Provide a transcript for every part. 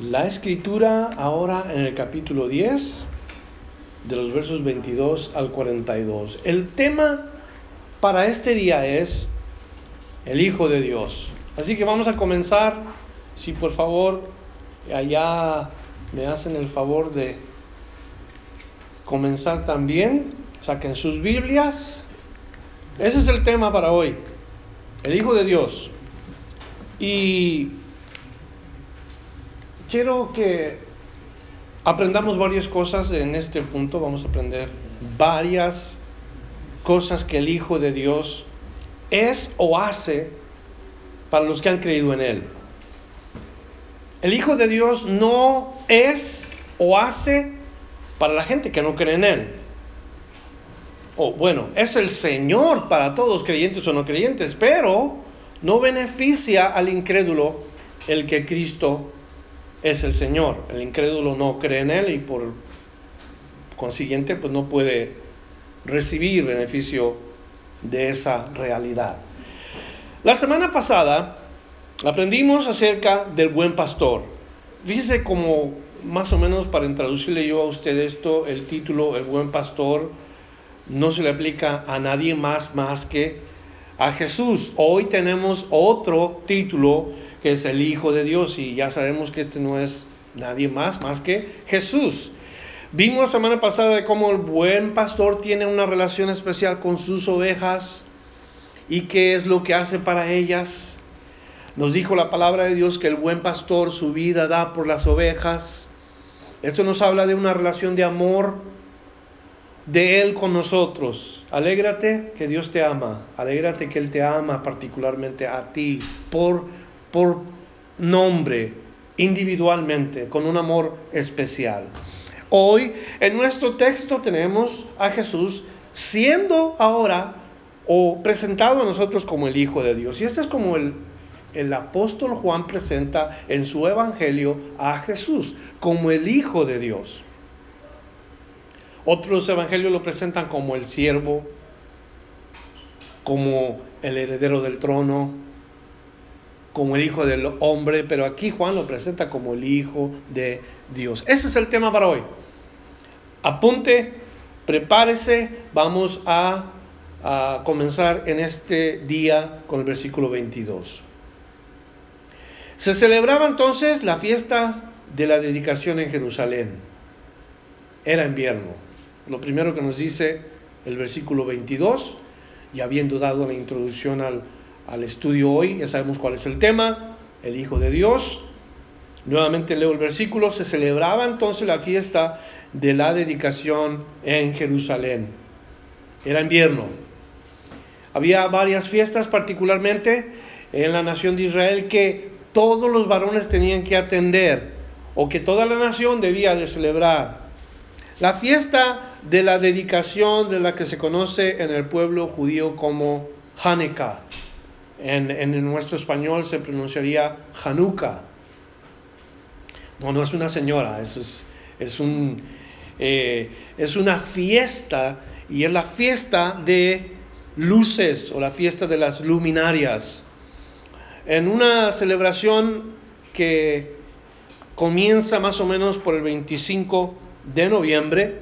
La escritura ahora en el capítulo 10, de los versos 22 al 42. El tema para este día es el Hijo de Dios. Así que vamos a comenzar, si por favor allá me hacen el favor de comenzar también, saquen sus Biblias. Ese es el tema para hoy, el Hijo de Dios. Y quiero que aprendamos varias cosas en este punto. Vamos a aprender varias cosas que el Hijo de Dios es o hace para los que han creído en Él. El Hijo de Dios no es o hace para la gente que no cree en Él. O bueno, es el Señor para todos, creyentes o no creyentes, pero no beneficia al incrédulo el que Cristo es el Señor. El incrédulo no cree en Él y por consiguiente pues no puede recibir beneficio de esa realidad. La semana pasada aprendimos acerca del buen pastor. Dice como más o menos para introducirle yo a usted esto, el título El buen pastor no se le aplica a nadie más más que a Jesús. Hoy tenemos otro título que es el Hijo de Dios y ya sabemos que este no es nadie más más que Jesús. Vimos la semana pasada de cómo el buen pastor tiene una relación especial con sus ovejas y qué es lo que hace para ellas. Nos dijo la palabra de Dios que el buen pastor su vida da por las ovejas. Esto nos habla de una relación de amor de Él con nosotros. Alégrate que Dios te ama. Alégrate que Él te ama particularmente a ti por, por nombre, individualmente, con un amor especial. Hoy en nuestro texto tenemos a Jesús siendo ahora o presentado a nosotros como el Hijo de Dios. Y este es como el, el apóstol Juan presenta en su evangelio a Jesús como el Hijo de Dios. Otros evangelios lo presentan como el siervo, como el heredero del trono, como el Hijo del hombre, pero aquí Juan lo presenta como el Hijo de Dios. Ese es el tema para hoy. Apunte, prepárese, vamos a, a comenzar en este día con el versículo 22. Se celebraba entonces la fiesta de la dedicación en Jerusalén. Era invierno. Lo primero que nos dice el versículo 22, y habiendo dado la introducción al, al estudio hoy, ya sabemos cuál es el tema, el Hijo de Dios. Nuevamente leo el versículo, se celebraba entonces la fiesta de la dedicación en Jerusalén. Era invierno. Había varias fiestas, particularmente en la nación de Israel, que todos los varones tenían que atender o que toda la nación debía de celebrar. La fiesta de la dedicación de la que se conoce en el pueblo judío como Hanukkah. En, nuestro español se pronunciaría Hanukkah. No, no es una señora, es, es, un, eh, es una fiesta y es la fiesta de luces o la fiesta de las luminarias. En una celebración que comienza más o menos por el 25 de noviembre,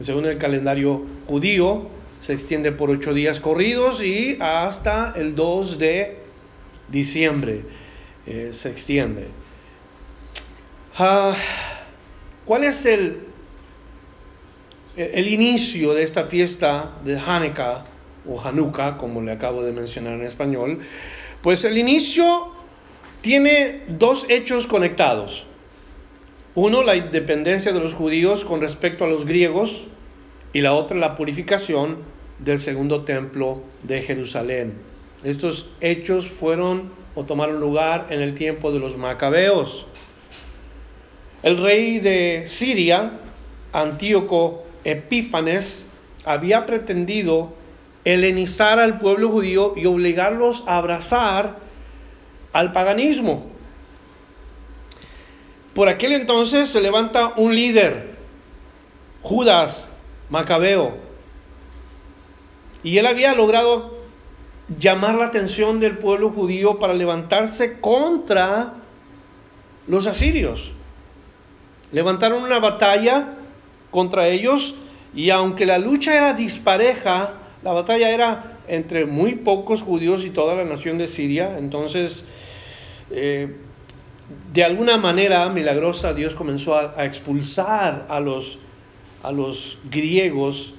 según el calendario judío, se extiende por ocho días corridos y hasta el 2 de diciembre eh, se extiende. Uh, ¿Cuál es el, el inicio de esta fiesta de Hanukkah o Hanukkah, como le acabo de mencionar en español? Pues el inicio tiene dos hechos conectados. Uno, la independencia de los judíos con respecto a los griegos y la otra, la purificación del segundo templo de Jerusalén. Estos hechos fueron o tomaron lugar en el tiempo de los macabeos. El rey de Siria, Antíoco Epífanes, había pretendido helenizar al pueblo judío y obligarlos a abrazar al paganismo. Por aquel entonces se levanta un líder, Judas Macabeo, y él había logrado llamar la atención del pueblo judío para levantarse contra los asirios. Levantaron una batalla contra ellos y aunque la lucha era dispareja, la batalla era entre muy pocos judíos y toda la nación de Siria, entonces eh, de alguna manera milagrosa Dios comenzó a, expulsar a los, a los griegos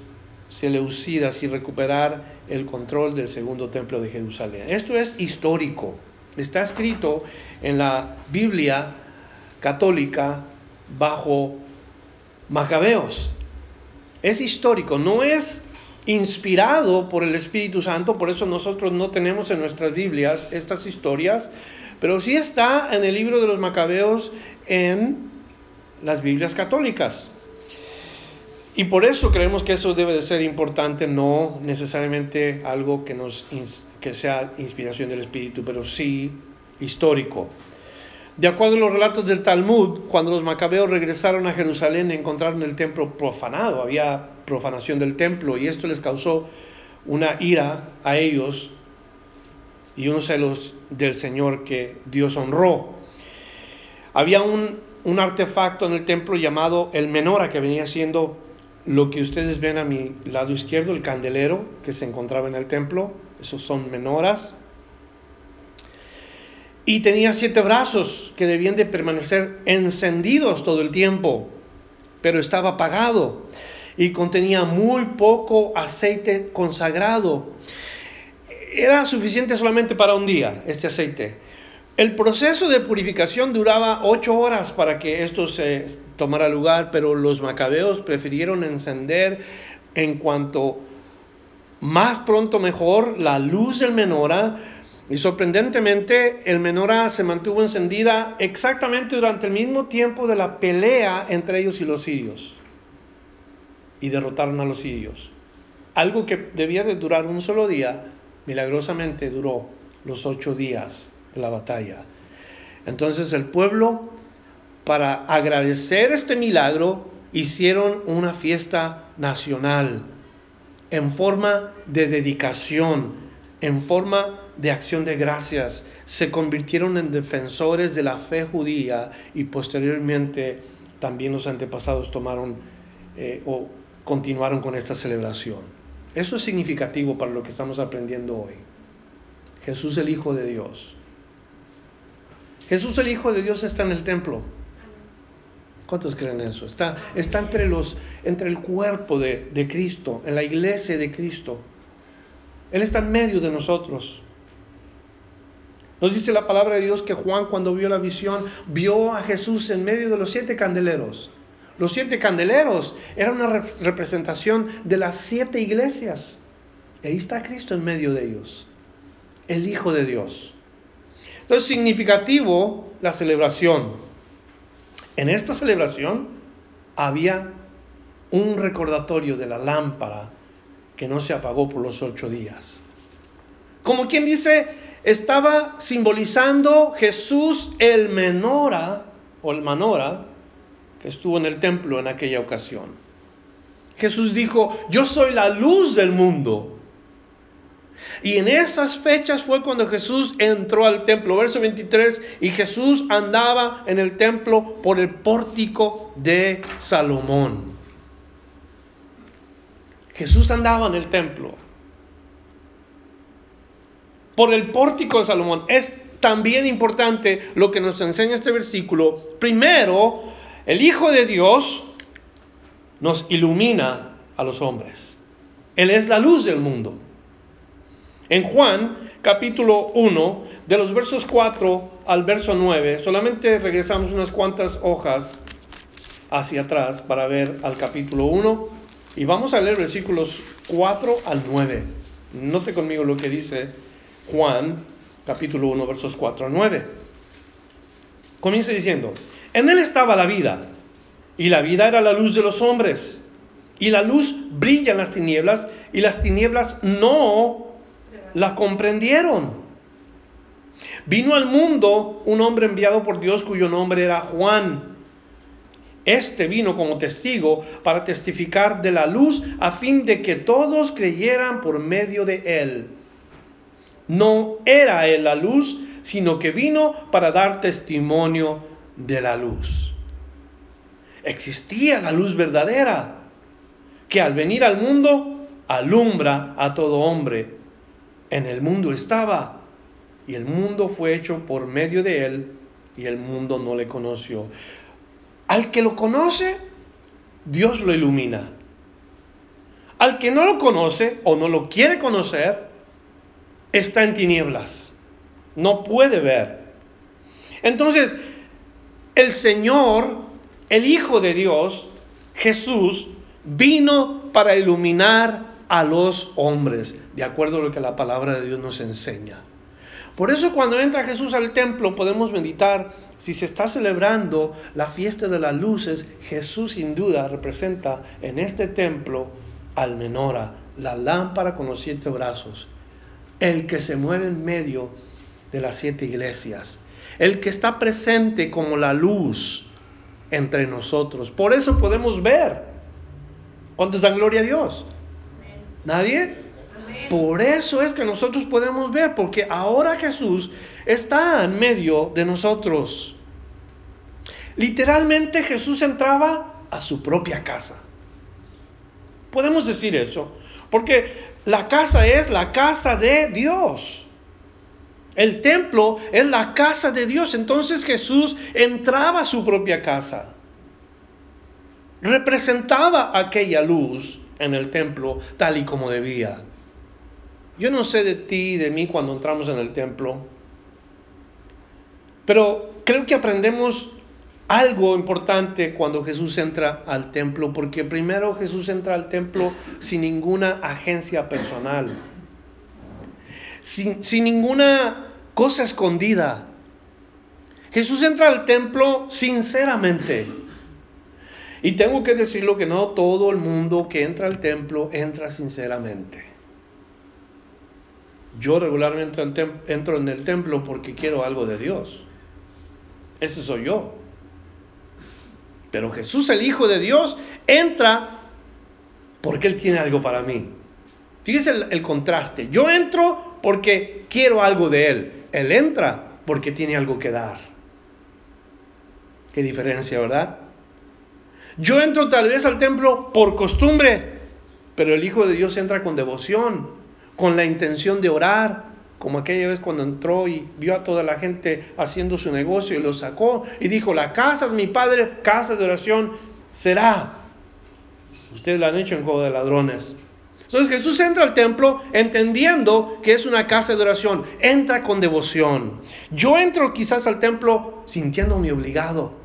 seleucidas y recuperar el control del segundo templo de Jerusalén. Esto es histórico, está escrito en la Biblia católica bajo Macabeos. Es histórico, no es inspirado por el Espíritu Santo, por eso nosotros no tenemos en nuestras Biblias estas historias, pero sí está en el libro de los Macabeos en las Biblias católicas. Y por eso creemos que eso debe de ser importante, no necesariamente algo que, sea inspiración del Espíritu, pero sí histórico. De acuerdo a los relatos del Talmud, cuando los macabeos regresaron a Jerusalén encontraron el templo profanado, había profanación del templo y esto les causó una ira a ellos y unos celos del Señor que Dios honró. Había un, un artefacto en el templo llamado el menora que venía siendo lo que ustedes ven a mi lado izquierdo, el candelero que se encontraba en el templo, esos son menoras. Y tenía siete brazos que debían de permanecer encendidos todo el tiempo, pero estaba apagado y contenía muy poco aceite consagrado. Era suficiente solamente para un día este aceite. El proceso de purificación duraba ocho horas para que esto se tomara lugar, pero los macabeos prefirieron encender en cuanto más pronto mejor la luz del menora y sorprendentemente el menora se mantuvo encendida exactamente durante el mismo tiempo de la pelea entre ellos y los sirios. Y derrotaron a los sirios. Algo que debía de durar un solo día, milagrosamente duró los ocho días la batalla. Entonces el pueblo, para agradecer este milagro, hicieron una fiesta nacional en forma de dedicación, en forma de acción de gracias. Se convirtieron en defensores de la fe judía y posteriormente también los antepasados tomaron eh, o continuaron con esta celebración. Eso es significativo para lo que estamos aprendiendo hoy. Jesús el Hijo de Dios Jesús el Hijo de Dios está en el templo. ¿Cuántos creen eso? Está, está entre, los, entre el cuerpo de, Cristo, en la iglesia de Cristo. Él está en medio de nosotros. Nos dice la palabra de Dios que Juan cuando vio la visión vio a Jesús en medio de los siete candeleros. Los siete candeleros eran una representación de las siete iglesias. Ahí está Cristo en medio de ellos, el Hijo de Dios. Entonces, significativo la celebración. En esta celebración había un recordatorio de la lámpara que no se apagó por los ocho días. Como quien dice, estaba simbolizando Jesús el menora o el manora que estuvo en el templo en aquella ocasión. Jesús dijo, yo soy la luz del mundo. Y en esas fechas fue cuando Jesús entró al templo. Verso 23, y Jesús andaba en el templo por el pórtico de Salomón. Jesús andaba en el templo por el pórtico de Salomón. Es también importante lo que nos enseña este versículo. Primero, el Hijo de Dios nos ilumina a los hombres. Él es la luz del mundo. En Juan capítulo 1, de los versos 4 al verso 9, solamente regresamos unas cuantas hojas hacia atrás para ver al capítulo 1 y vamos a leer versículos 4 al 9. Note conmigo lo que dice Juan capítulo 1 versos 4 al 9. Comienza diciendo, en él estaba la vida y la vida era la luz de los hombres y la luz brilla en las tinieblas y las tinieblas no la comprendieron. Vino al mundo un hombre enviado por Dios cuyo nombre era Juan. Este vino como testigo para testificar de la luz a fin de que todos creyeran por medio de él. No era él la luz, sino que vino para dar testimonio de la luz. Existía la luz verdadera, que al venir al mundo alumbra a todo hombre. En el mundo estaba, y el mundo fue hecho por medio de él, y el mundo no le conoció. Al que lo conoce, Dios lo ilumina. Al que no lo conoce o no lo quiere conocer, está en tinieblas. No puede ver. Entonces, el Señor, el Hijo de Dios, Jesús, vino para iluminar a los hombres, de acuerdo a lo que la palabra de Dios nos enseña. Por eso cuando entra Jesús al templo podemos meditar, si se está celebrando la fiesta de las luces, Jesús sin duda representa en este templo al menora, la lámpara con los siete brazos, el que se mueve en medio de las siete iglesias, el que está presente como la luz entre nosotros. Por eso podemos ver. ¿Cuántos dan gloria a Dios? ¿Nadie? Por eso es que nosotros podemos ver, porque ahora Jesús está en medio de nosotros. Literalmente Jesús entraba a su propia casa. Podemos decir eso, porque la casa es la casa de Dios. El templo es la casa de Dios. Entonces Jesús entraba a su propia casa. Representaba aquella luz en el templo tal y como debía. Yo no sé de ti y de mí cuando entramos en el templo, pero creo que aprendemos algo importante cuando Jesús entra al templo, porque primero Jesús entra al templo sin ninguna agencia personal, sin, ninguna cosa escondida. Jesús entra al templo sinceramente. Y tengo que decirlo que no todo el mundo que entra al templo entra sinceramente. Yo regularmente entro en el templo porque quiero algo de Dios. Ese soy yo. Pero Jesús, el Hijo de Dios, entra porque Él tiene algo para mí. Fíjese el, contraste. Yo entro porque quiero algo de Él. Él entra porque tiene algo que dar. Qué diferencia, ¿verdad? Yo entro tal vez al templo por costumbre, pero el Hijo de Dios entra con devoción, con la intención de orar, como aquella vez cuando entró y vio a toda la gente haciendo su negocio y lo sacó y dijo, la casa de mi padre, casa de oración, será. Ustedes lo han hecho en juego de ladrones. Entonces Jesús entra al templo entendiendo que es una casa de oración, entra con devoción. Yo entro quizás al templo sintiéndome obligado,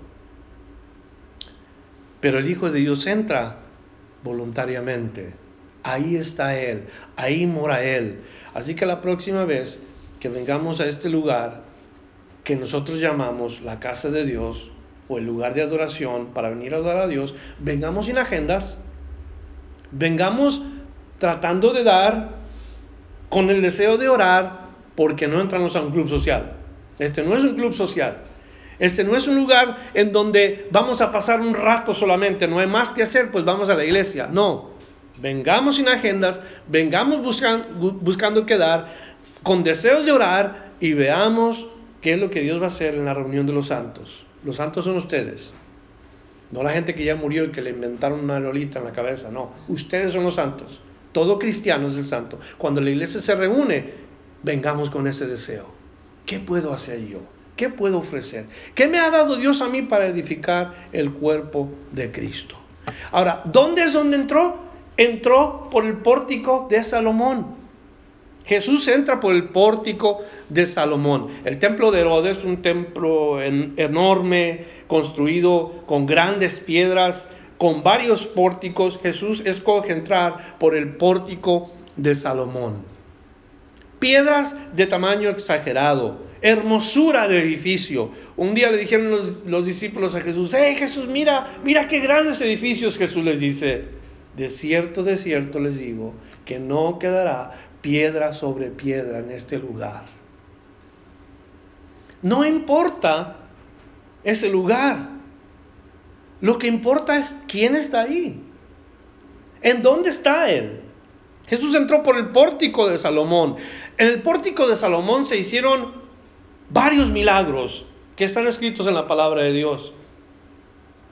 pero el Hijo de Dios entra voluntariamente. Ahí está Él, ahí mora Él. Así que la próxima vez que vengamos a este lugar que nosotros llamamos la casa de Dios o el lugar de adoración para venir a adorar a Dios, vengamos sin agendas, vengamos tratando de dar con el deseo de orar porque no entramos a un club social. Este no es un club social. Este no es un lugar en donde vamos a pasar un rato solamente, no hay más que hacer, pues vamos a la iglesia. No, Vengamos sin agendas, vengamos buscando, buscando quedar con deseos de orar y veamos qué es lo que Dios va a hacer en la reunión de los santos. Los santos son ustedes. No la gente que ya murió y que le inventaron una lolita en la cabeza, no. Ustedes son los santos. Todo cristiano es el santo. Cuando la iglesia se reúne, vengamos con ese deseo. ¿Qué puedo hacer yo? ¿Qué puedo ofrecer? ¿Qué me ha dado Dios a mí para edificar el cuerpo de Cristo? Ahora, ¿dónde es donde entró? entró por el pórtico de Salomón. Jesús entra por el pórtico de Salomón. El templo de Herodes es un templo enorme, construido con grandes piedras, con varios pórticos. Jesús escoge entrar por el pórtico de Salomón. Piedras de tamaño exagerado, hermosura de edificio. Un día le dijeron los, los discípulos a Jesús, hey Jesús, mira, mira qué grandes edificios. Jesús les dice, de cierto, de cierto les digo que no quedará piedra sobre piedra en este lugar. No importa ese lugar. Lo que importa es quién está ahí. ¿En dónde está Él? Jesús entró por el pórtico de Salomón. En el pórtico de Salomón se hicieron varios milagros que están escritos en la palabra de Dios.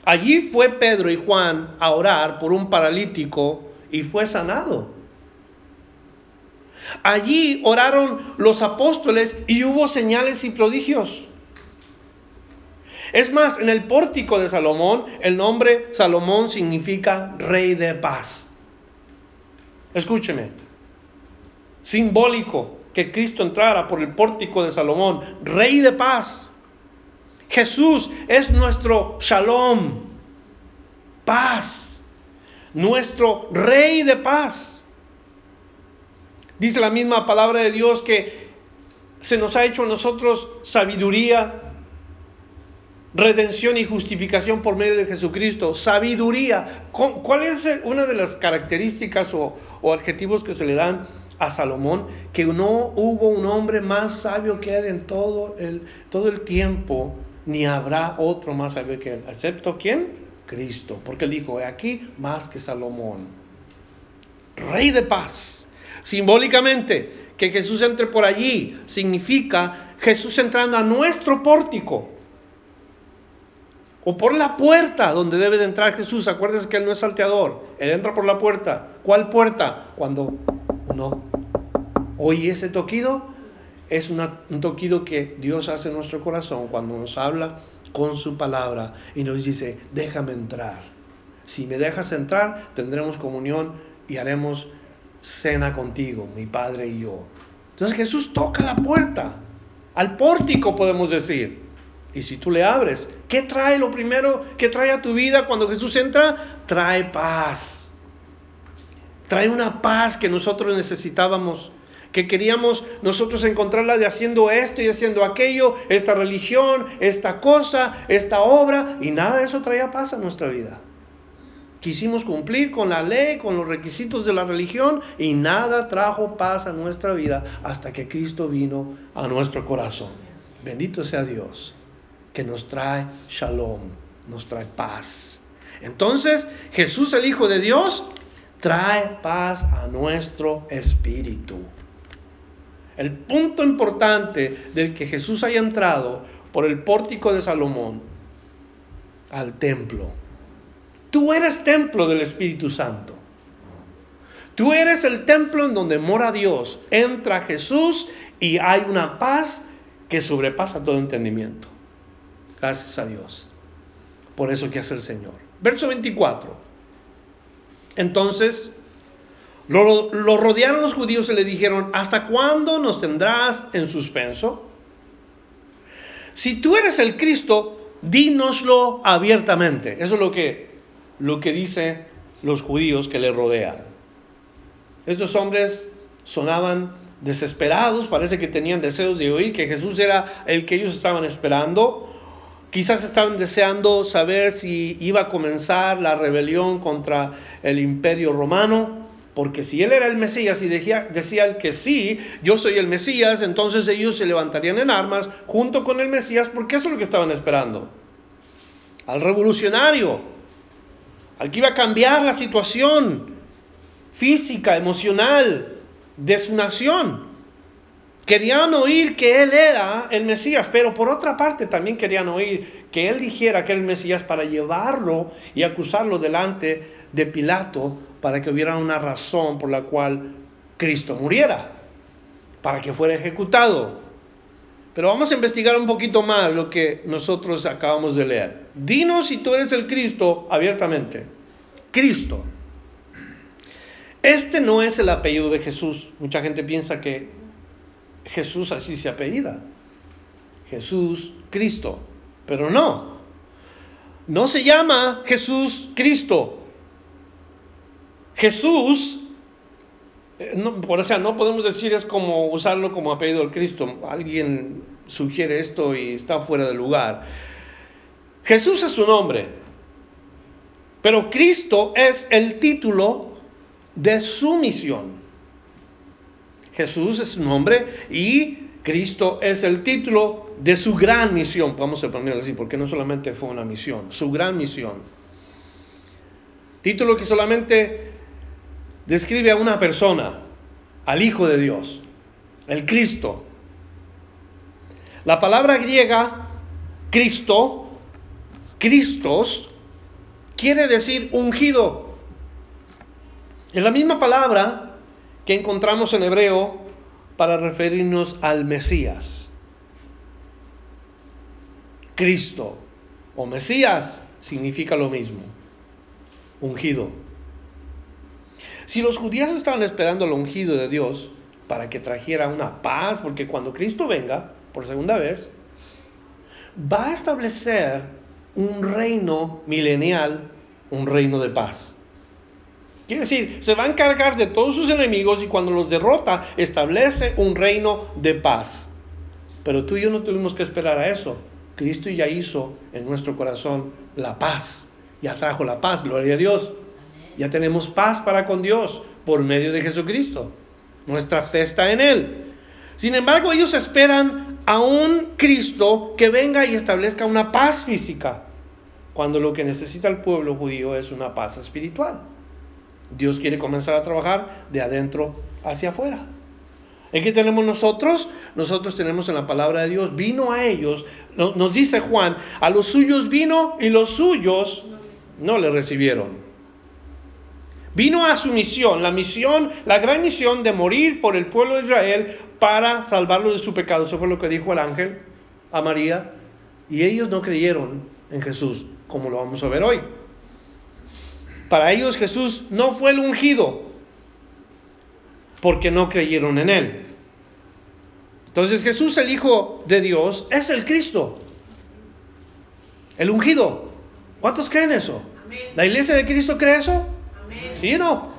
Allí fue Pedro y Juan a orar por un paralítico y fue sanado. Allí oraron los apóstoles y hubo señales y prodigios. Es más, en el pórtico de Salomón, el nombre Salomón significa rey de paz. Escúcheme, simbólico que Cristo entrara por el pórtico de Salomón, rey de paz. Jesús es nuestro shalom, paz, nuestro rey de paz. Dice la misma palabra de Dios que se nos ha hecho a nosotros sabiduría, redención y justificación por medio de Jesucristo. Sabiduría. ¿Cuál es una de las características o, adjetivos que se le dan a Salomón? Que no hubo un hombre más sabio que él en todo el, todo el tiempo ni habrá otro más sabio que él, excepto quién? Cristo, porque él dijo, he aquí más que Salomón, rey de paz. Simbólicamente, que Jesús entre por allí significa Jesús entrando a nuestro pórtico o por la puerta donde debe de entrar Jesús. Acuérdense que Él no es salteador, Él entra por la puerta. ¿Cuál puerta? Cuando uno oye ese toquido, es un toquido que Dios hace en nuestro corazón cuando nos habla con su palabra y nos dice, déjame entrar. Si me dejas entrar, tendremos comunión y haremos cena contigo, mi Padre y yo. Entonces Jesús toca la puerta, al pórtico podemos decir. Y si tú le abres, ¿qué trae lo primero que trae a tu vida cuando Jesús entra? Trae paz. Trae una paz que nosotros necesitábamos que queríamos nosotros encontrarla de haciendo esto y haciendo aquello, esta religión, esta cosa, esta obra, y nada de eso traía paz a nuestra vida. Quisimos cumplir con la ley, con los requisitos de la religión, y nada trajo paz a nuestra vida hasta que Cristo vino a nuestro corazón. Bendito sea Dios, que nos trae shalom, nos trae paz. Entonces, Jesús el Hijo de Dios trae paz a nuestro espíritu. El punto importante del que Jesús haya entrado por el pórtico de Salomón al templo. Tú eres templo del Espíritu Santo. Tú eres el templo en donde mora Dios. Entra Jesús y hay una paz que sobrepasa todo entendimiento. Gracias a Dios. Por eso que hace el Señor. Verso 24. Entonces lo, rodearon los judíos y le dijeron, ¿hasta cuándo nos tendrás en suspenso? Si tú eres el Cristo, dínoslo abiertamente. Eso es lo que, lo que dicen los judíos que le rodean. Estos hombres sonaban desesperados, parece que tenían deseos de oír que Jesús era el que ellos estaban esperando. Quizás estaban deseando saber si iba a comenzar la rebelión contra el imperio romano. Porque si él era el Mesías y decía, decían que sí, yo soy el Mesías, entonces ellos se levantarían en armas junto con el Mesías, porque eso es lo que estaban esperando. Al revolucionario, al que iba a cambiar la situación física, emocional de su nación. Querían oír que él era el Mesías, pero por otra parte también querían oír que él dijera que era el Mesías para llevarlo y acusarlo delante de Pilato para que hubiera una razón por la cual Cristo muriera, para que fuera ejecutado. Pero vamos a investigar un poquito más lo que nosotros acabamos de leer. Dinos si tú eres el Cristo abiertamente. Cristo. Este no es el apellido de Jesús. Mucha gente piensa que Jesús así se apellida. Jesús Cristo. Pero no. No se llama Jesús Cristo. Jesús, eh, no, por sea, no podemos decir es como usarlo como apellido del Cristo. Alguien sugiere esto y está fuera de lugar. Jesús es su nombre, pero Cristo es el título de su misión. Jesús es su nombre y Cristo es el título de su gran misión, vamos a ponerlo así, porque no solamente fue una misión, su gran misión. Título que solamente describe a una persona, al Hijo de Dios, el Cristo. La palabra griega Cristo, Cristos, quiere decir ungido. Es la misma palabra que encontramos en hebreo para referirnos al Mesías. Cristo o Mesías significa lo mismo, ungido. Si los judíos estaban esperando el ungido de Dios para que trajera una paz, porque cuando Cristo venga por segunda vez, va a establecer un reino milenial, un reino de paz. Quiere decir, se va a encargar de todos sus enemigos y cuando los derrota, establece un reino de paz. Pero tú y yo no tuvimos que esperar a eso. Cristo ya hizo en nuestro corazón la paz. Ya trajo la paz, gloria a Dios. Ya tenemos paz para con Dios por medio de Jesucristo. Nuestra fe está en Él. Sin embargo, ellos esperan a un Cristo que venga y establezca una paz física, cuando lo que necesita el pueblo judío es una paz espiritual. Dios quiere comenzar a trabajar de adentro hacia afuera. ¿En qué tenemos nosotros? Nosotros tenemos en la palabra de Dios, vino a ellos, nos dice Juan, a los suyos vino y los suyos no le recibieron. Vino a su misión, la misión, la gran misión de morir por el pueblo de Israel para salvarlo de su pecado. Eso fue lo que dijo el ángel a María. Y ellos no creyeron en Jesús, como lo vamos a ver hoy. Para ellos Jesús no fue el ungido, porque no creyeron en él. Entonces Jesús, el Hijo de Dios, es el Cristo, el ungido. ¿Cuántos creen eso? ¿La iglesia de Cristo cree eso? ¿Sí o no?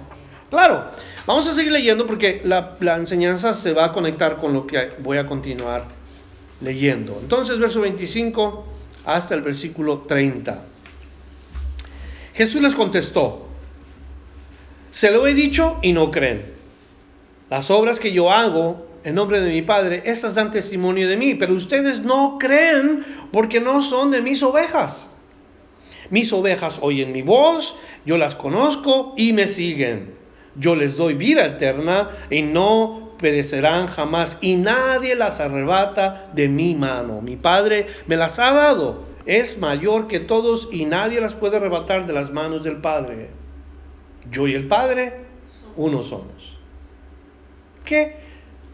Claro. Vamos a seguir leyendo porque la, la, enseñanza se va a conectar con lo que voy a continuar leyendo. Entonces, verso 25 hasta el versículo 30. Jesús les contestó, se lo he dicho y no creen. Las obras que yo hago en nombre de mi Padre, esas dan testimonio de mí, pero ustedes no creen porque no son de mis ovejas. Mis ovejas oyen mi voz, yo las conozco y me siguen. Yo les doy vida eterna y no perecerán jamás y nadie las arrebata de mi mano. Mi Padre me las ha dado, es mayor que todos y nadie las puede arrebatar de las manos del Padre. Yo y el Padre, uno somos. ¿Qué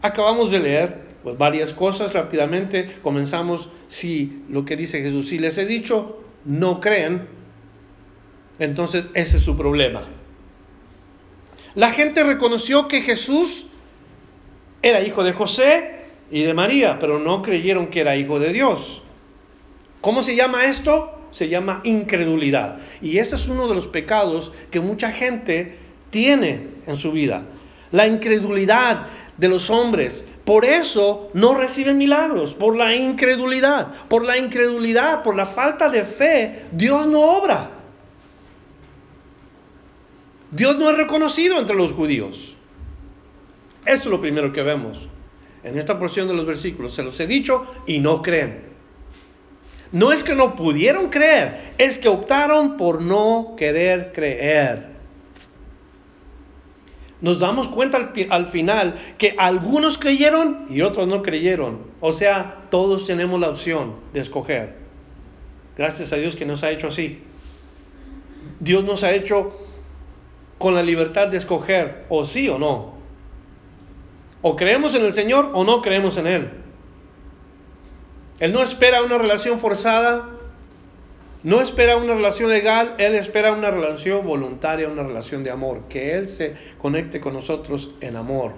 acabamos de leer? Pues varias cosas rápidamente. Comenzamos si lo que dice Jesús, si les he dicho, no creen, entonces ese es su problema. La gente reconoció que Jesús era hijo de José y de María, pero no creyeron que era hijo de Dios. ¿Cómo se llama esto? Se llama incredulidad. Y ese es uno de los pecados que mucha gente tiene en su vida. La incredulidad de los hombres. Por eso no reciben milagros, por la incredulidad. Por la incredulidad, por la falta de fe, Dios no obra. Dios no es reconocido entre los judíos. Eso es lo primero que vemos en esta porción de los versículos. Se los he dicho y no creen. No es que no pudieron creer, es que optaron por no querer creer. Nos damos cuenta al, al, final que algunos creyeron y otros no creyeron. O sea, todos tenemos la opción de escoger. Gracias a Dios que nos ha hecho así. Dios nos ha hecho con la libertad de escoger o sí o no. O creemos en el Señor o no creemos en Él. Él no espera una relación forzada, no espera una relación legal, Él espera una relación voluntaria, una relación de amor, que Él se conecte con nosotros en amor,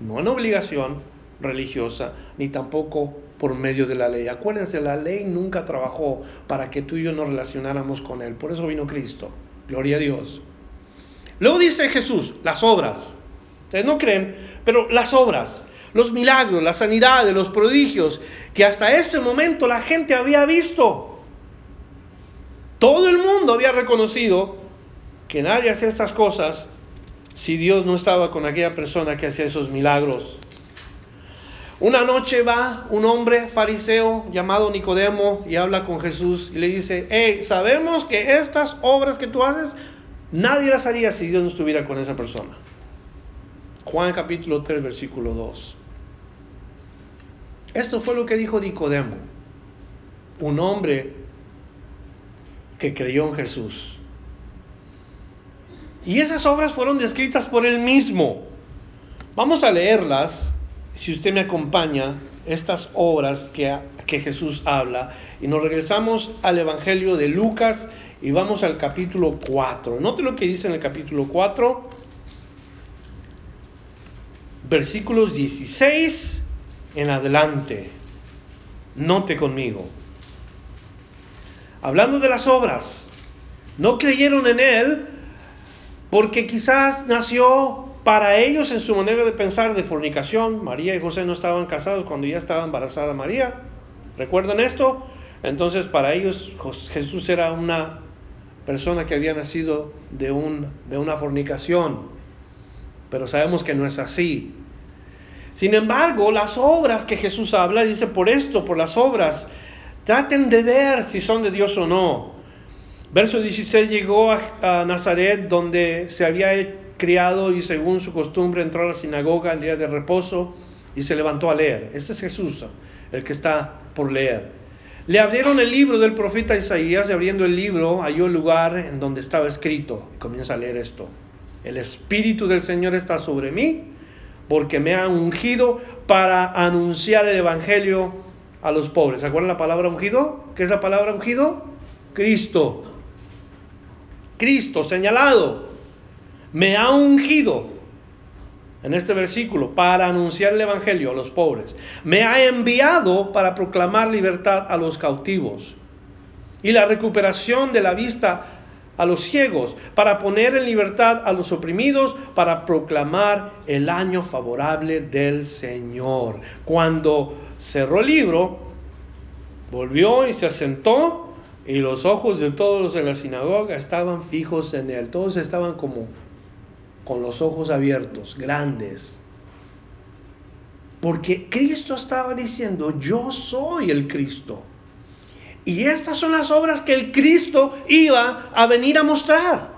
no en obligación religiosa, ni tampoco por medio de la ley. Acuérdense, la ley nunca trabajó para que tú y yo nos relacionáramos con Él, por eso vino Cristo. Gloria a Dios. Luego dice Jesús, las obras. Ustedes no creen, pero las obras, los milagros, las sanidades, los prodigios, que hasta ese momento la gente había visto. Todo el mundo había reconocido que nadie hacía estas cosas si Dios no estaba con aquella persona que hacía esos milagros. Una noche va un hombre fariseo llamado Nicodemo y habla con Jesús y le dice, hey, sabemos que estas obras que tú haces Nadie las haría si Dios no estuviera con esa persona. Juan capítulo 3, versículo 2. Esto fue lo que dijo Nicodemo. un hombre que creyó en Jesús. Y esas obras fueron descritas por él mismo. Vamos a leerlas, si usted me acompaña, estas obras que, que Jesús habla. Y nos regresamos al Evangelio de Lucas y vamos al capítulo 4. Note lo que dice en el capítulo 4, versículos 16 en adelante. Note conmigo. Hablando de las obras, no creyeron en Él porque quizás nació para ellos en su manera de pensar de fornicación. María y José no estaban casados cuando ya estaba embarazada María. ¿Recuerdan esto? Entonces para ellos Jesús era una persona que había nacido de, un, de una fornicación. Pero sabemos que no es así. Sin embargo, las obras que Jesús habla, dice por esto, por las obras, traten de ver si son de Dios o no. Verso 16 llegó a, Nazaret donde se había criado y según su costumbre entró a la sinagoga el día de reposo y se levantó a leer. Ese es Jesús, el que está por leer. Le abrieron el libro del profeta Isaías y abriendo el libro halló el lugar en donde estaba escrito. Y comienza a leer esto. El Espíritu del Señor está sobre mí porque me ha ungido para anunciar el Evangelio a los pobres. ¿Se acuerdan la palabra ungido? ¿Qué es la palabra ungido? Cristo. Cristo señalado, me ha ungido en este versículo para anunciar el Evangelio a los pobres. Me ha enviado para proclamar libertad a los cautivos y la recuperación de la vista a los ciegos, para poner en libertad a los oprimidos, para proclamar el año favorable del Señor. Cuando cerró el libro, volvió y se asentó y los ojos de todos en la sinagoga estaban fijos en él. Todos estaban como con los ojos abiertos, grandes. Porque Cristo estaba diciendo, yo soy el Cristo. Y estas son las obras que el Cristo iba a venir a mostrar.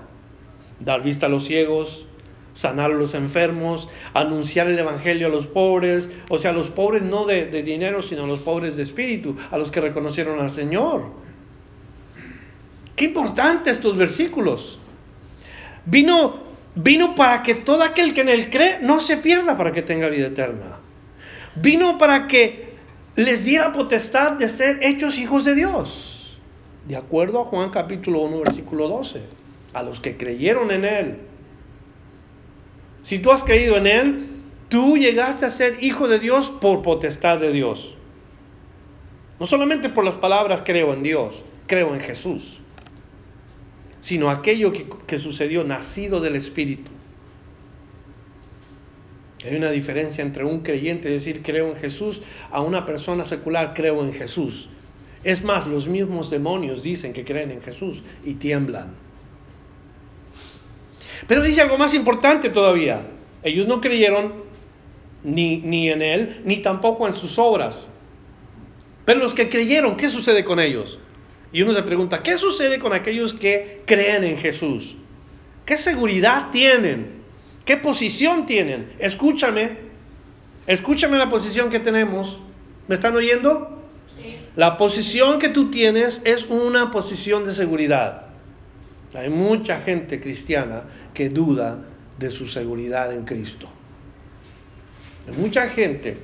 Dar vista a los ciegos, sanar a los enfermos, anunciar el Evangelio a los pobres, o sea, a los pobres no de, dinero, sino a los pobres de espíritu, a los que reconocieron al Señor. Qué importante estos versículos. Vino, vino para que todo aquel que en él cree no se pierda para que tenga vida eterna. Vino para que les diera potestad de ser hechos hijos de Dios. De acuerdo a Juan capítulo 1, versículo 12. A los que creyeron en él. Si tú has creído en él, tú llegaste a ser hijo de Dios por potestad de Dios. No solamente por las palabras creo en Dios, creo en Jesús sino aquello que, sucedió nacido del Espíritu. Hay una diferencia entre un creyente decir creo en Jesús a una persona secular creo en Jesús. Es más, los mismos demonios dicen que creen en Jesús y tiemblan. Pero dice algo más importante todavía. Ellos no creyeron ni, ni en Él, ni tampoco en sus obras. Pero los que creyeron, ¿qué sucede con ellos? Y uno se pregunta, ¿qué sucede con aquellos que creen en Jesús? ¿Qué seguridad tienen? ¿Qué posición tienen? Escúchame, escúchame la posición que tenemos. ¿Me están oyendo? Sí. La posición que tú tienes es una posición de seguridad. Hay mucha gente cristiana que duda de su seguridad en Cristo. Hay mucha gente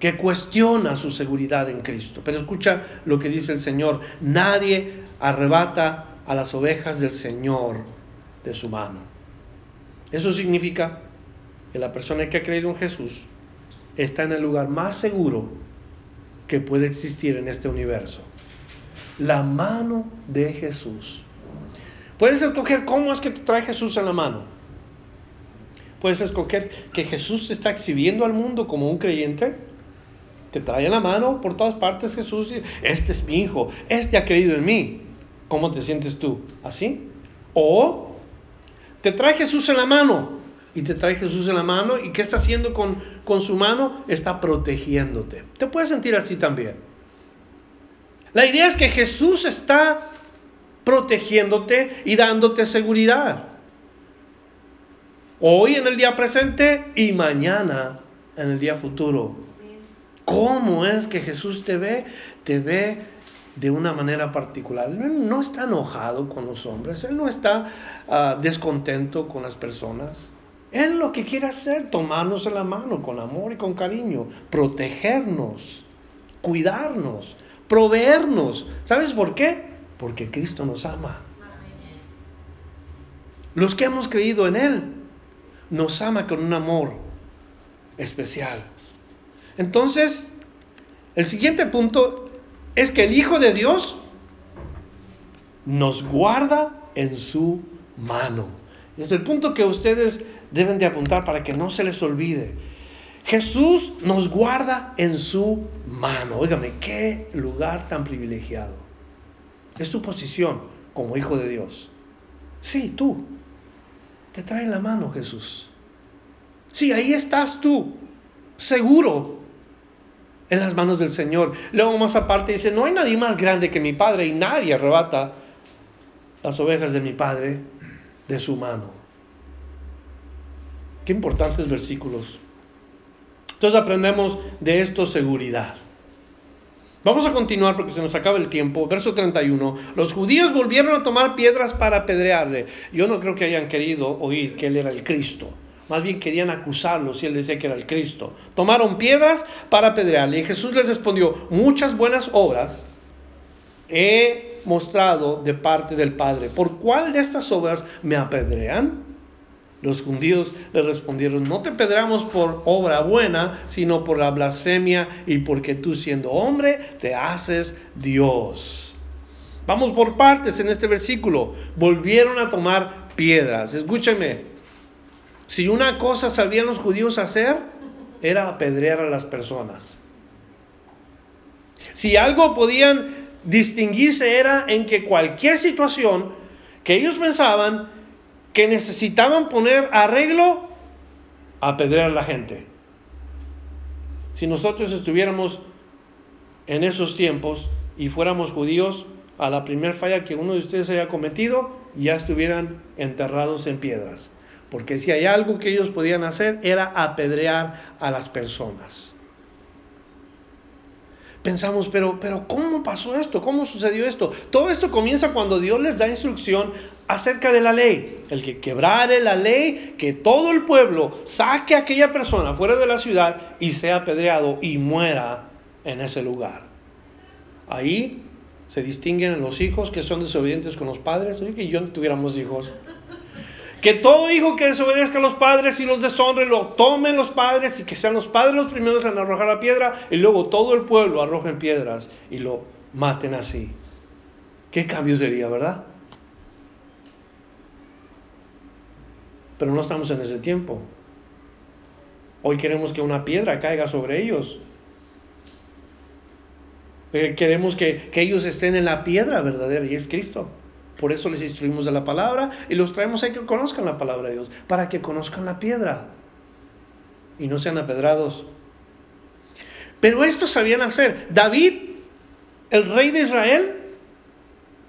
que cuestiona su seguridad en Cristo. Pero escucha lo que dice el Señor, nadie arrebata a las ovejas del Señor de su mano. Eso significa que la persona que ha creído en Jesús está en el lugar más seguro que puede existir en este universo. La mano de Jesús. Puedes escoger cómo es que te trae Jesús en la mano. Puedes escoger que Jesús está exhibiendo al mundo como un creyente te trae la mano por todas partes Jesús y este es mi hijo, este ha creído en mí. ¿Cómo te sientes tú? ¿Así? O te trae Jesús en la mano y te trae Jesús en la mano y ¿qué está haciendo con, con su mano? Está protegiéndote. Te puedes sentir así también. La idea es que Jesús está protegiéndote y dándote seguridad. Hoy en el día presente y mañana en el día futuro ¿Cómo es que Jesús te ve? Te ve de una manera particular. Él no está enojado con los hombres, Él no está uh, descontento con las personas. Él lo que quiere hacer, tomarnos en la mano con amor y con cariño, protegernos, cuidarnos, proveernos. ¿Sabes por qué? Porque Cristo nos ama. Los que hemos creído en Él, nos ama con un amor especial. Entonces, el siguiente punto es que el Hijo de Dios nos guarda en su mano. Es el punto que ustedes deben de apuntar para que no se les olvide. Jesús nos guarda en su mano. Óigame, qué lugar tan privilegiado. Es tu posición como hijo de Dios. Sí, tú. Te trae la mano Jesús. Sí, ahí estás tú, seguro, en las manos del Señor. Luego más aparte dice, no hay nadie más grande que mi Padre y nadie arrebata las ovejas de mi Padre de su mano. Qué importantes versículos. Entonces aprendemos de esto seguridad. Vamos a continuar porque se nos acaba el tiempo. Verso 31. Los judíos volvieron a tomar piedras para apedrearle. Yo no creo que hayan querido oír que él era el Cristo. Más bien querían acusarlo si él decía que era el Cristo. Tomaron piedras para apedrearle. Y Jesús les respondió, muchas buenas obras he mostrado de parte del Padre. ¿Por cuál de estas obras me apedrean? Los judíos le respondieron, no te pedramos por obra buena, sino por la blasfemia y porque tú siendo hombre te haces Dios. Vamos por partes en este versículo. Volvieron a tomar piedras. Escúchenme, si una cosa sabían los judíos hacer, era apedrear a las personas. Si algo podían distinguirse era en que cualquier situación que ellos pensaban que necesitaban poner arreglo apedrear a la gente. Si nosotros estuviéramos en esos tiempos y fuéramos judíos, a la primera falla que uno de ustedes haya cometido, ya estuvieran enterrados en piedras. Porque si hay algo que ellos podían hacer era apedrear a las personas pensamos, pero, pero ¿cómo pasó esto? ¿Cómo sucedió esto? Todo esto comienza cuando Dios les da instrucción acerca de la ley. El que quebrare la ley, que todo el pueblo saque a aquella persona fuera de la ciudad y sea apedreado y muera en ese lugar. Ahí se distinguen los hijos que son desobedientes con los padres. Oye, que yo no tuviéramos hijos. Que todo hijo que desobedezca a los padres y los deshonre, lo tomen los padres y que sean los padres los primeros en arrojar la piedra y luego todo el pueblo arrojen piedras y lo maten así. ¿Qué cambio sería, verdad? Pero no estamos en ese tiempo. Hoy queremos que una piedra caiga sobre ellos. Eh, queremos que, que ellos estén en la piedra verdadera y es Cristo. Por eso les instruimos de la palabra y los traemos a que conozcan la palabra de Dios, para que conozcan la piedra y no sean apedrados. Pero esto sabían hacer. David, el rey de Israel,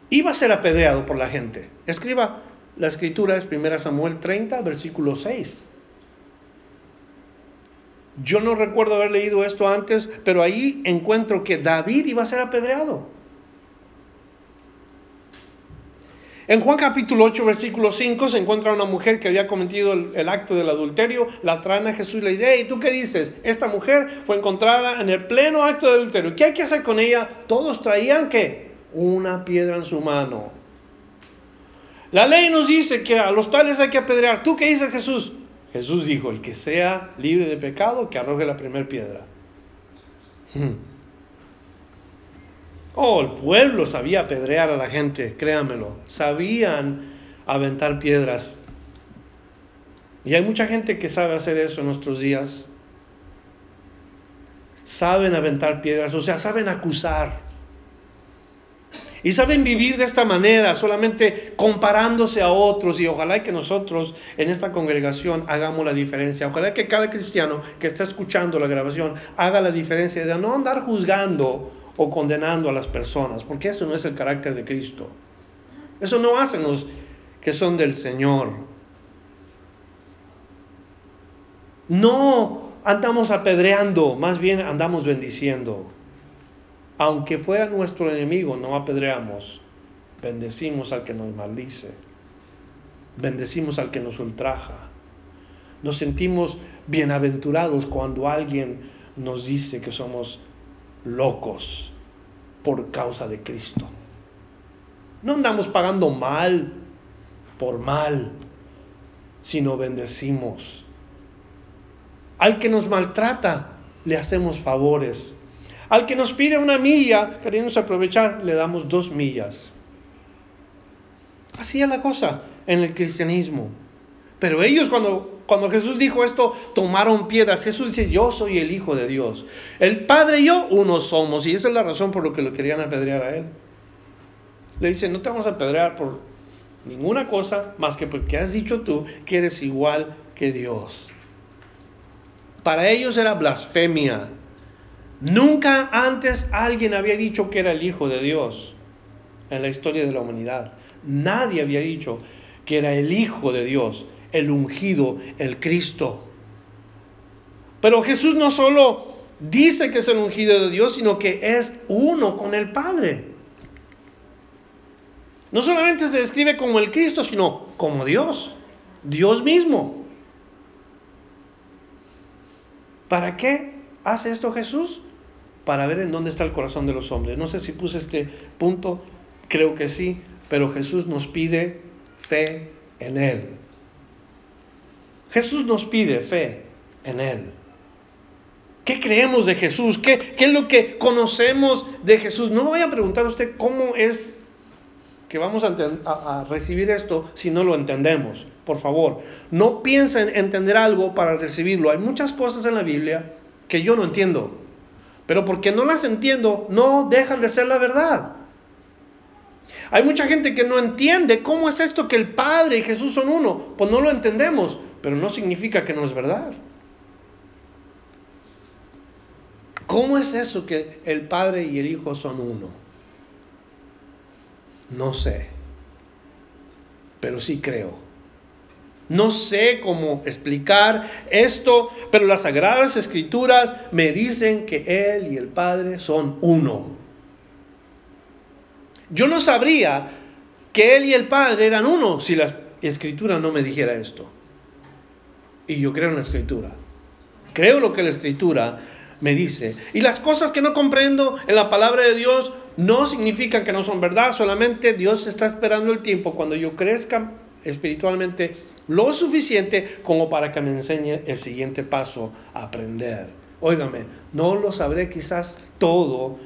iba a ser apedreado por la gente. Escriba, la escritura es 1 Samuel 30, versículo 6. Yo no recuerdo haber leído esto antes, pero ahí encuentro que David iba a ser apedreado. En Juan capítulo 8, versículo 5 se encuentra una mujer que había cometido el, acto del adulterio, la traen a Jesús y le dice, hey, ¿tú qué dices? Esta mujer fue encontrada en el pleno acto de adulterio. ¿Qué hay que hacer con ella? Todos traían qué? Una piedra en su mano. La ley nos dice que a los tales hay que apedrear. ¿Tú qué dices Jesús? Jesús dijo, el que sea libre de pecado, que arroje la primera piedra. Oh, el pueblo sabía apedrear a la gente, créanmelo. Sabían aventar piedras. Y hay mucha gente que sabe hacer eso en nuestros días. Saben aventar piedras, o sea, saben acusar. Y saben vivir de esta manera, solamente comparándose a otros. Y ojalá que nosotros en esta congregación hagamos la diferencia. Ojalá que cada cristiano que está escuchando la grabación haga la diferencia de no andar juzgando o condenando a las personas, porque eso no es el carácter de Cristo. Eso no hacen los que son del Señor. No andamos apedreando, más bien andamos bendiciendo. Aunque fuera nuestro enemigo, no apedreamos. Bendecimos al que nos maldice. Bendecimos al que nos ultraja. Nos sentimos bienaventurados cuando alguien nos dice que somos locos por causa de Cristo. No andamos pagando mal por mal, sino bendecimos. Al que nos maltrata, le hacemos favores. Al que nos pide una milla, queremos aprovechar, le damos dos millas. Así es la cosa en el cristianismo. Pero ellos cuando, cuando Jesús dijo esto, tomaron piedras. Jesús dice, yo soy el Hijo de Dios. El Padre y yo, uno somos. Y esa es la razón por la que lo querían apedrear a él. Le dice, no te vamos a apedrear por ninguna cosa más que porque has dicho tú que eres igual que Dios. Para ellos era blasfemia. Nunca antes alguien había dicho que era el Hijo de Dios en la historia de la humanidad. Nadie había dicho que era el Hijo de Dios, el ungido, el Cristo. Pero Jesús no solo dice que es el ungido de Dios, sino que es uno con el Padre. No solamente se describe como el Cristo, sino como Dios, Dios mismo. ¿Para qué hace esto Jesús? Para ver en dónde está el corazón de los hombres. No sé si puse este punto, creo que sí, pero Jesús nos pide fe en Él. Jesús nos pide fe en Él. ¿Qué creemos de Jesús? ¿Qué, ¿Qué, es lo que conocemos de Jesús? No voy a preguntar a usted cómo es que vamos a, recibir esto si no lo entendemos. Por favor, no piensen entender algo para recibirlo. Hay muchas cosas en la Biblia que yo no entiendo, pero porque no las entiendo, no dejan de ser la verdad. Hay mucha gente que no entiende cómo es esto que el Padre y Jesús son uno. Pues no lo entendemos, pero no significa que no es verdad. ¿Cómo es eso que el Padre y el Hijo son uno? No sé, pero sí creo. No sé cómo explicar esto, pero las sagradas escrituras me dicen que Él y el Padre son uno. Yo no sabría que Él y el Padre eran uno si la escritura no me dijera esto. Y yo creo en la escritura. Creo lo que la escritura me dice. Y las cosas que no comprendo en la palabra de Dios no significan que no son verdad, solamente Dios está esperando el tiempo cuando yo crezca espiritualmente lo suficiente como para que me enseñe el siguiente paso aprender. Óigame, no lo sabré quizás todo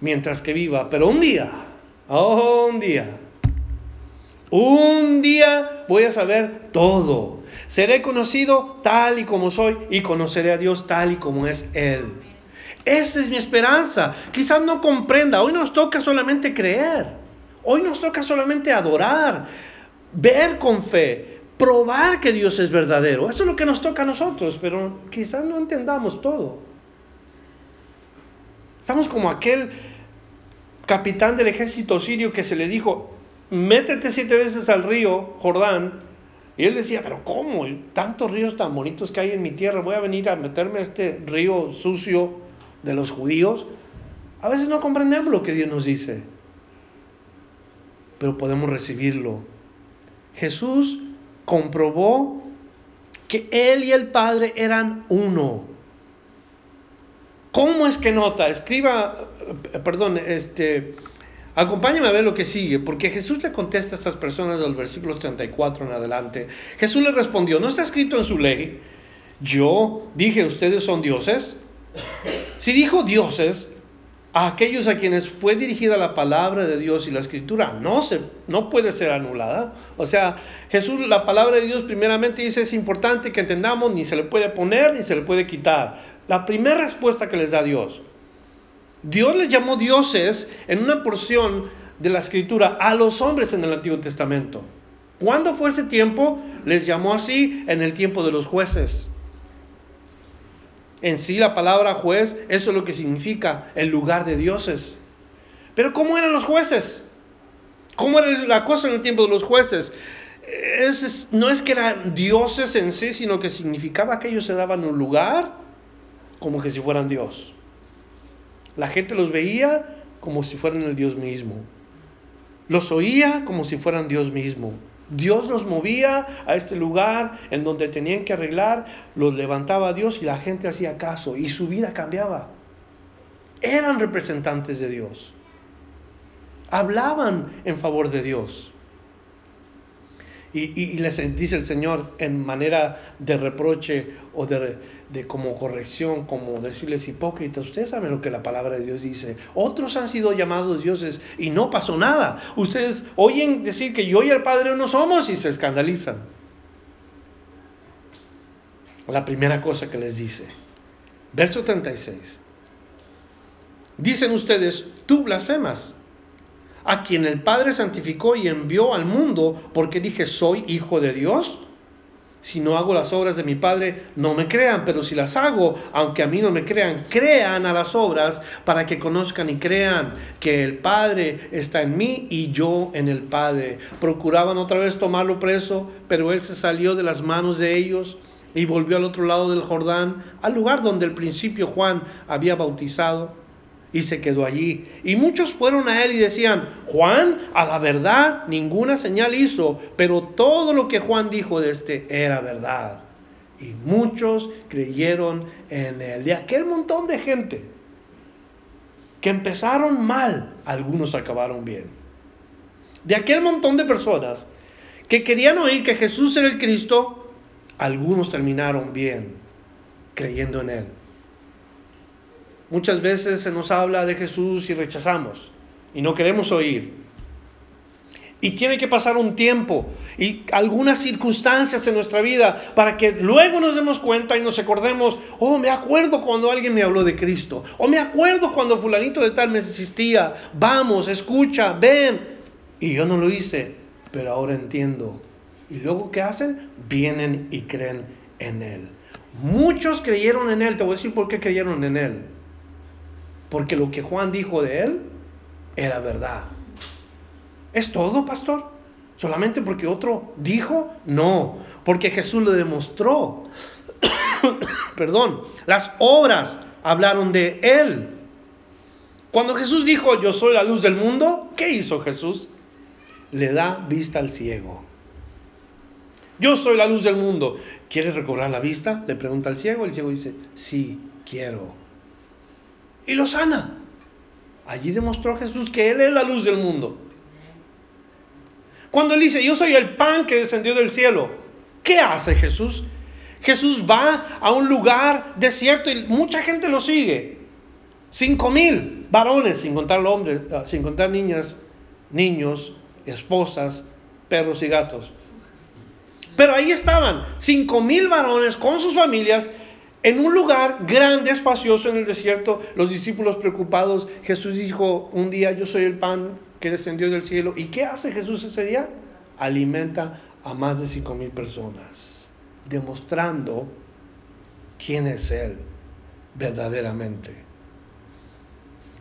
mientras que viva, pero un día, oh, un día, un día voy a saber todo. Seré conocido tal y como soy y conoceré a Dios tal y como es Él. Esa es mi esperanza. Quizás no comprenda. Hoy nos toca solamente creer. Hoy nos toca solamente adorar, ver con fe, probar que Dios es verdadero. Eso es lo que nos toca a nosotros, pero quizás no entendamos todo. Estamos como aquel capitán del ejército sirio que se le dijo, métete siete veces al río Jordán. Y él decía, pero ¿cómo? Tantos ríos tan bonitos que hay en mi tierra, voy a venir a meterme a este río sucio de los judíos, a veces no comprendemos lo que Dios nos dice, pero podemos recibirlo. Jesús comprobó que Él y el Padre eran uno. ¿Cómo es que nota? Escriba, eh, perdón, este, acompáñame a ver lo que sigue, porque Jesús le contesta a estas personas de los versículos 34 en adelante. Jesús le respondió, no está escrito en su ley, yo dije, ustedes son dioses. Si dijo dioses, a aquellos a quienes fue dirigida la palabra de Dios y la escritura no, se, no puede ser anulada. O sea, Jesús, la palabra de Dios primeramente dice es importante que entendamos, ni se le puede poner ni se le puede quitar. La primera respuesta que les da Dios. Dios les llamó dioses en una porción de la escritura a los hombres en el Antiguo Testamento. ¿Cuándo fue ese tiempo? Les llamó así en el tiempo de los jueces. En sí la palabra juez, eso es lo que significa el lugar de dioses. Pero ¿cómo eran los jueces? ¿Cómo era la cosa en el tiempo de los jueces? no es que eran dioses en sí, sino que significaba que ellos se daban un lugar como que si fueran Dios. La gente los veía como si fueran el Dios mismo. Los oía como si fueran Dios mismo. Dios los movía a este lugar en donde tenían que arreglar, los levantaba a Dios y la gente hacía caso y su vida cambiaba. Eran representantes de Dios. Hablaban en favor de Dios. Y, les dice el Señor en manera de reproche o de, de, como corrección, como decirles hipócritas, ustedes saben lo que la palabra de Dios dice. Otros han sido llamados dioses y no pasó nada. Ustedes oyen decir que yo y el Padre no somos y se escandalizan. La primera cosa que les dice. Verso 36. Dicen ustedes, tú blasfemas a quien el Padre santificó y envió al mundo, porque dije, soy hijo de Dios. Si no hago las obras de mi Padre, no me crean, pero si las hago, aunque a mí no me crean, crean a las obras para que conozcan y crean que el Padre está en mí y yo en el Padre. Procuraban otra vez tomarlo preso, pero él se salió de las manos de ellos y volvió al otro lado del Jordán, al lugar donde el principio Juan había bautizado y se quedó allí. Y muchos fueron a él y decían, Juan, a la verdad, ninguna señal hizo, pero todo lo que Juan dijo de este era verdad. Y muchos creyeron en él. De aquel montón de gente que empezaron mal, algunos acabaron bien. De aquel montón de personas que querían oír que Jesús era el Cristo, algunos terminaron bien, creyendo en él. Muchas veces se nos habla de Jesús y rechazamos y no queremos oír. Y tiene que pasar un tiempo y algunas circunstancias en nuestra vida para que luego nos demos cuenta y nos acordemos, oh, me acuerdo cuando alguien me habló de Cristo, o me acuerdo cuando fulanito de tal me vamos, escucha, ven. Y yo no lo hice, pero ahora entiendo. Y luego, ¿qué hacen? Vienen y creen en Él. Muchos creyeron en Él, te voy a decir por qué creyeron en Él porque lo que Juan dijo de él era verdad. ¿Es todo, pastor? ¿Solamente porque otro dijo? No, porque Jesús lo demostró. Perdón, las obras hablaron de él. Cuando Jesús dijo, yo soy la luz del mundo, ¿qué hizo Jesús? Le da vista al ciego. Yo soy la luz del mundo. ¿Quieres recobrar la vista? Le pregunta al ciego. El ciego dice, sí, quiero y lo sana. Allí demostró Jesús que Él es la luz del mundo. Cuando Él dice, yo soy el pan que descendió del cielo, ¿qué hace Jesús? Jesús va a un lugar desierto y mucha gente lo sigue. Cinco mil varones, sin contar hombres, ah, sin contar niñas, niños, esposas, perros y gatos. Pero ahí estaban, cinco mil varones con sus familias en un lugar grande, espacioso en el desierto, los discípulos preocupados, Jesús dijo un día, yo soy el pan que descendió del cielo. ¿Y qué hace Jesús ese día? Alimenta a más de cinco mil personas, demostrando quién es Él verdaderamente.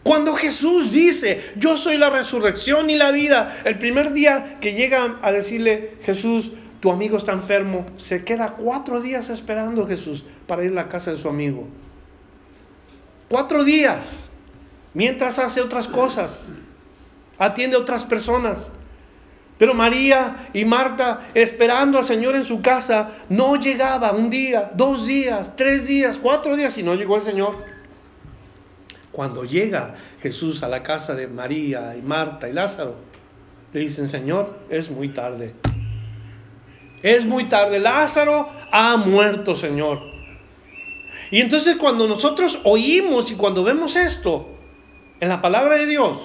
Cuando Jesús dice, yo soy la resurrección y la vida, el primer día que llegan a decirle, Jesús, tu amigo está enfermo, se queda cuatro días esperando a Jesús para ir a la casa de su amigo. Cuatro días, mientras hace otras cosas, atiende a otras personas. Pero María y Marta, esperando al Señor en su casa, no llegaba un día, dos días, tres días, cuatro días y no llegó el Señor. Cuando llega Jesús a la casa de María y Marta y Lázaro, le dicen, Señor, es muy tarde. Es muy tarde. Lázaro ha muerto, Señor. Y entonces cuando nosotros oímos y cuando vemos esto en la palabra de Dios,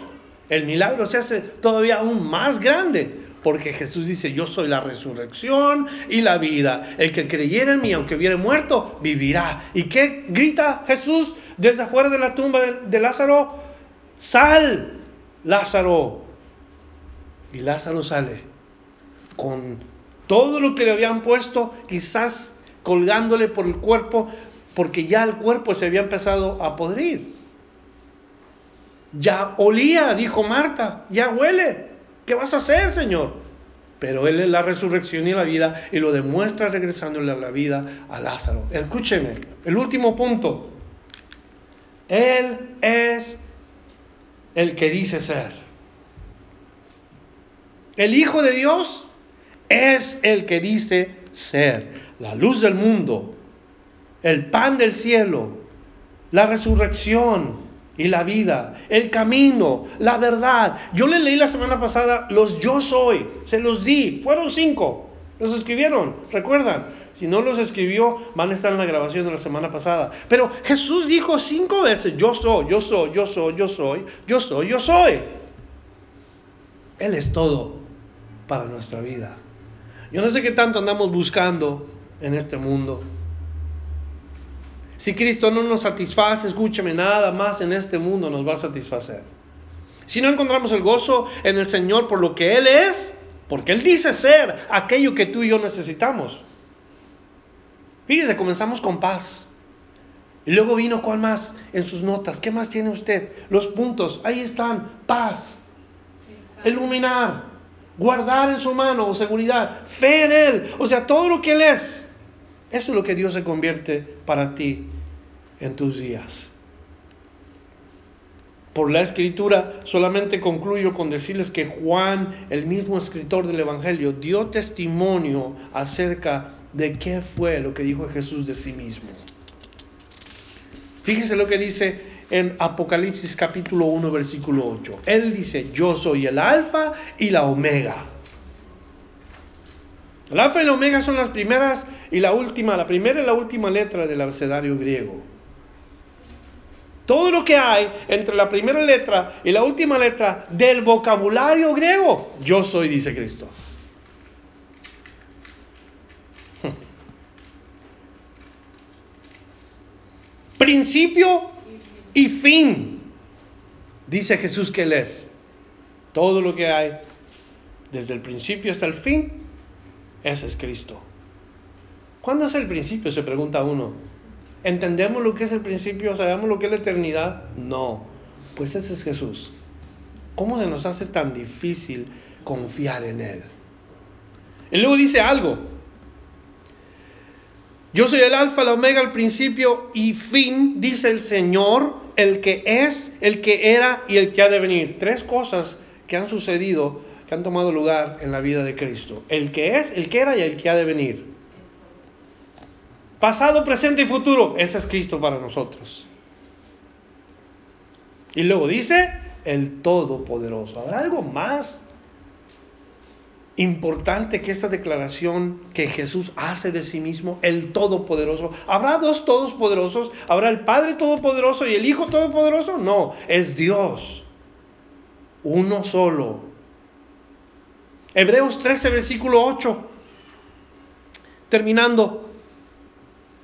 el milagro se hace todavía aún más grande. Porque Jesús dice, yo soy la resurrección y la vida. El que creyera en mí, aunque hubiera muerto, vivirá. ¿Y qué grita Jesús desde afuera de la tumba de, de Lázaro? Sal, Lázaro. Y Lázaro sale con todo lo que le habían puesto, quizás colgándole por el cuerpo, porque ya el cuerpo se había empezado a podrir. Ya olía, dijo Marta, ya huele. ¿Qué vas a hacer, Señor? pero Él es la resurrección y la vida y lo demuestra regresándole a la vida a Lázaro. Escúcheme, el último punto. Él es el que dice ser. El Hijo de Dios es el que dice ser. La luz del mundo, el pan del cielo, la resurrección y la vida, el camino, la verdad. Yo le leí la semana pasada los yo soy, se los di, fueron cinco, los escribieron, recuerdan. Si no los escribió, van a estar en la grabación de la semana pasada. Pero Jesús dijo cinco veces, yo soy, yo soy, yo soy, yo soy, yo soy, yo soy. Él es todo para nuestra vida. Yo no sé qué tanto andamos buscando en este mundo. Si Cristo no nos satisface, escúchame, nada más en este mundo nos va a satisfacer. Si no encontramos el gozo en el Señor por lo que Él es, porque Él dice ser aquello que tú y yo necesitamos. Fíjese, comenzamos con paz. Y luego vino cuál más en sus notas. ¿Qué más tiene usted? Los puntos. Ahí están. Paz. Iluminar. Guardar en su mano o seguridad. Fe en Él. O sea, todo lo que Él es. Eso es lo que Dios se convierte para ti en tus días. Por la escritura solamente concluyo con decirles que Juan, el mismo escritor del Evangelio, dio testimonio acerca de qué fue lo que dijo Jesús de sí mismo. Fíjese lo que dice en Apocalipsis capítulo 1 versículo 8. Él dice, yo soy el alfa y la omega. El alfa y la omega son las primeras y la última, la primera y la última letra del abecedario griego. Todo lo que hay entre la primera letra y la última letra del vocabulario griego, yo soy, dice Cristo. Principio y fin, dice Jesús que Él es. Todo lo que hay, desde el principio hasta el fin, ese es Cristo. ¿Cuándo es el principio? Se pregunta uno. ¿Entendemos lo que es el principio? ¿Sabemos lo que es la eternidad? No. Pues ese es Jesús. ¿Cómo se nos hace tan difícil confiar en Él? Y luego dice algo. Yo soy el alfa, la omega, el principio y fin, dice el Señor, el que es, el que era y el que ha de venir. Tres cosas que han sucedido, que han tomado lugar en la vida de Cristo. El que es, el que era y el que ha de venir. Pasado, presente y futuro. Ese es Cristo para nosotros. Y luego dice, el Todopoderoso. ¿Habrá algo más importante que esta declaración que Jesús hace de sí mismo, el Todopoderoso? ¿Habrá dos Todopoderosos? ¿Habrá el Padre Todopoderoso y el Hijo Todopoderoso? No, es Dios. Uno solo. Hebreos 13, versículo 8. Terminando.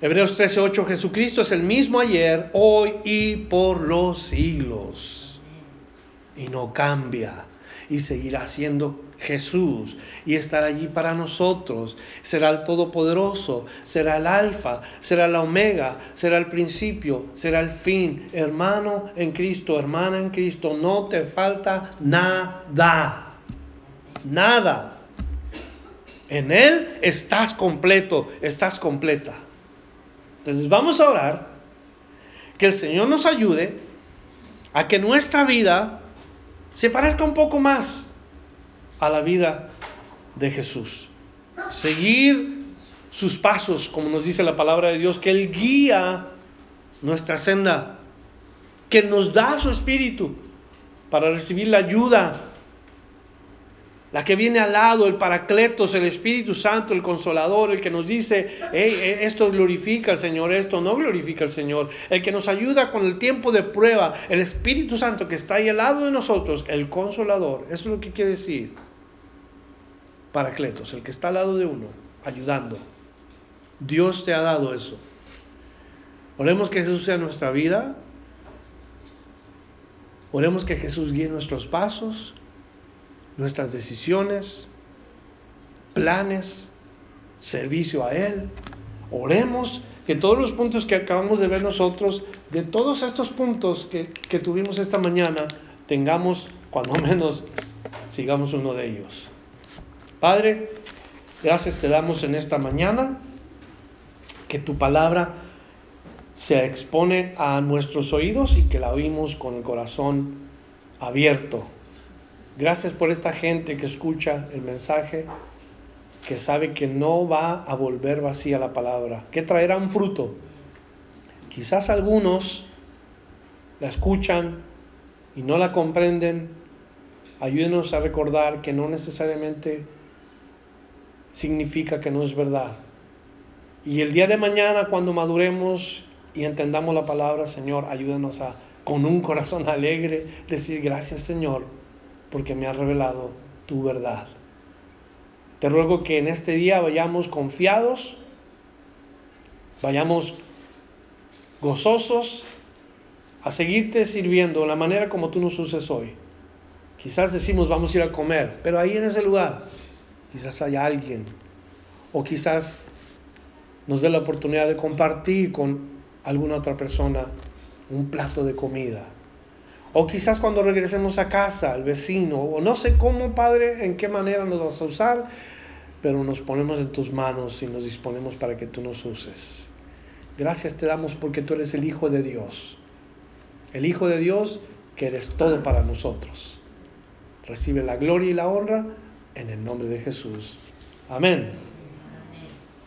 Hebreos 13:8, Jesucristo es el mismo ayer, hoy y por los siglos. Y no cambia. Y seguirá siendo Jesús. Y estará allí para nosotros. Será el Todopoderoso. Será el Alfa. Será la Omega. Será el principio. Será el fin. Hermano en Cristo, hermana en Cristo. No te falta nada. Nada. En Él estás completo. Estás completa. Entonces vamos a orar que el Señor nos ayude a que nuestra vida se parezca un poco más a la vida de Jesús. Seguir sus pasos, como nos dice la palabra de Dios, que Él guía nuestra senda, que nos da su espíritu para recibir la ayuda la que viene al lado, el Paracletos, el Espíritu Santo, el Consolador, el que nos dice, esto glorifica al Señor, esto no glorifica al Señor, el que nos ayuda con el tiempo de prueba, el Espíritu Santo que está ahí al lado de nosotros, el Consolador, eso es lo que quiere decir Paracletos, el que está al lado de uno, ayudando. Dios te ha dado eso. Oremos que Jesús sea nuestra vida. Oremos que Jesús guíe nuestros pasos nuestras decisiones, planes, servicio a Él. Oremos que todos los puntos que acabamos de ver nosotros, de todos estos puntos que, que tuvimos esta mañana, tengamos, cuando menos, sigamos uno de ellos. Padre, gracias te damos en esta mañana, que tu palabra se expone a nuestros oídos y que la oímos con el corazón abierto. Gracias por esta gente que escucha el mensaje, que sabe que no va a volver vacía la palabra, que traerá un fruto. Quizás algunos la escuchan y no la comprenden. Ayúdenos a recordar que no necesariamente significa que no es verdad. Y el día de mañana, cuando maduremos y entendamos la palabra, Señor, ayúdanos a, con un corazón alegre, decir gracias, Señor, porque me has revelado tu verdad. Te ruego que en este día vayamos confiados, vayamos gozosos a seguirte sirviendo de la manera como tú nos uses hoy. Quizás decimos vamos a ir a comer, pero ahí en ese lugar quizás haya alguien o quizás nos dé la oportunidad de compartir con alguna otra persona un plato de comida. O quizás cuando regresemos a casa, al vecino, o no sé cómo, Padre, en qué manera nos vas a usar, pero nos ponemos en tus manos y nos disponemos para que tú nos uses. Gracias te damos porque tú eres el Hijo de Dios. El Hijo de Dios que eres todo para nosotros. Recibe la gloria y la honra en el nombre de Jesús. Amén.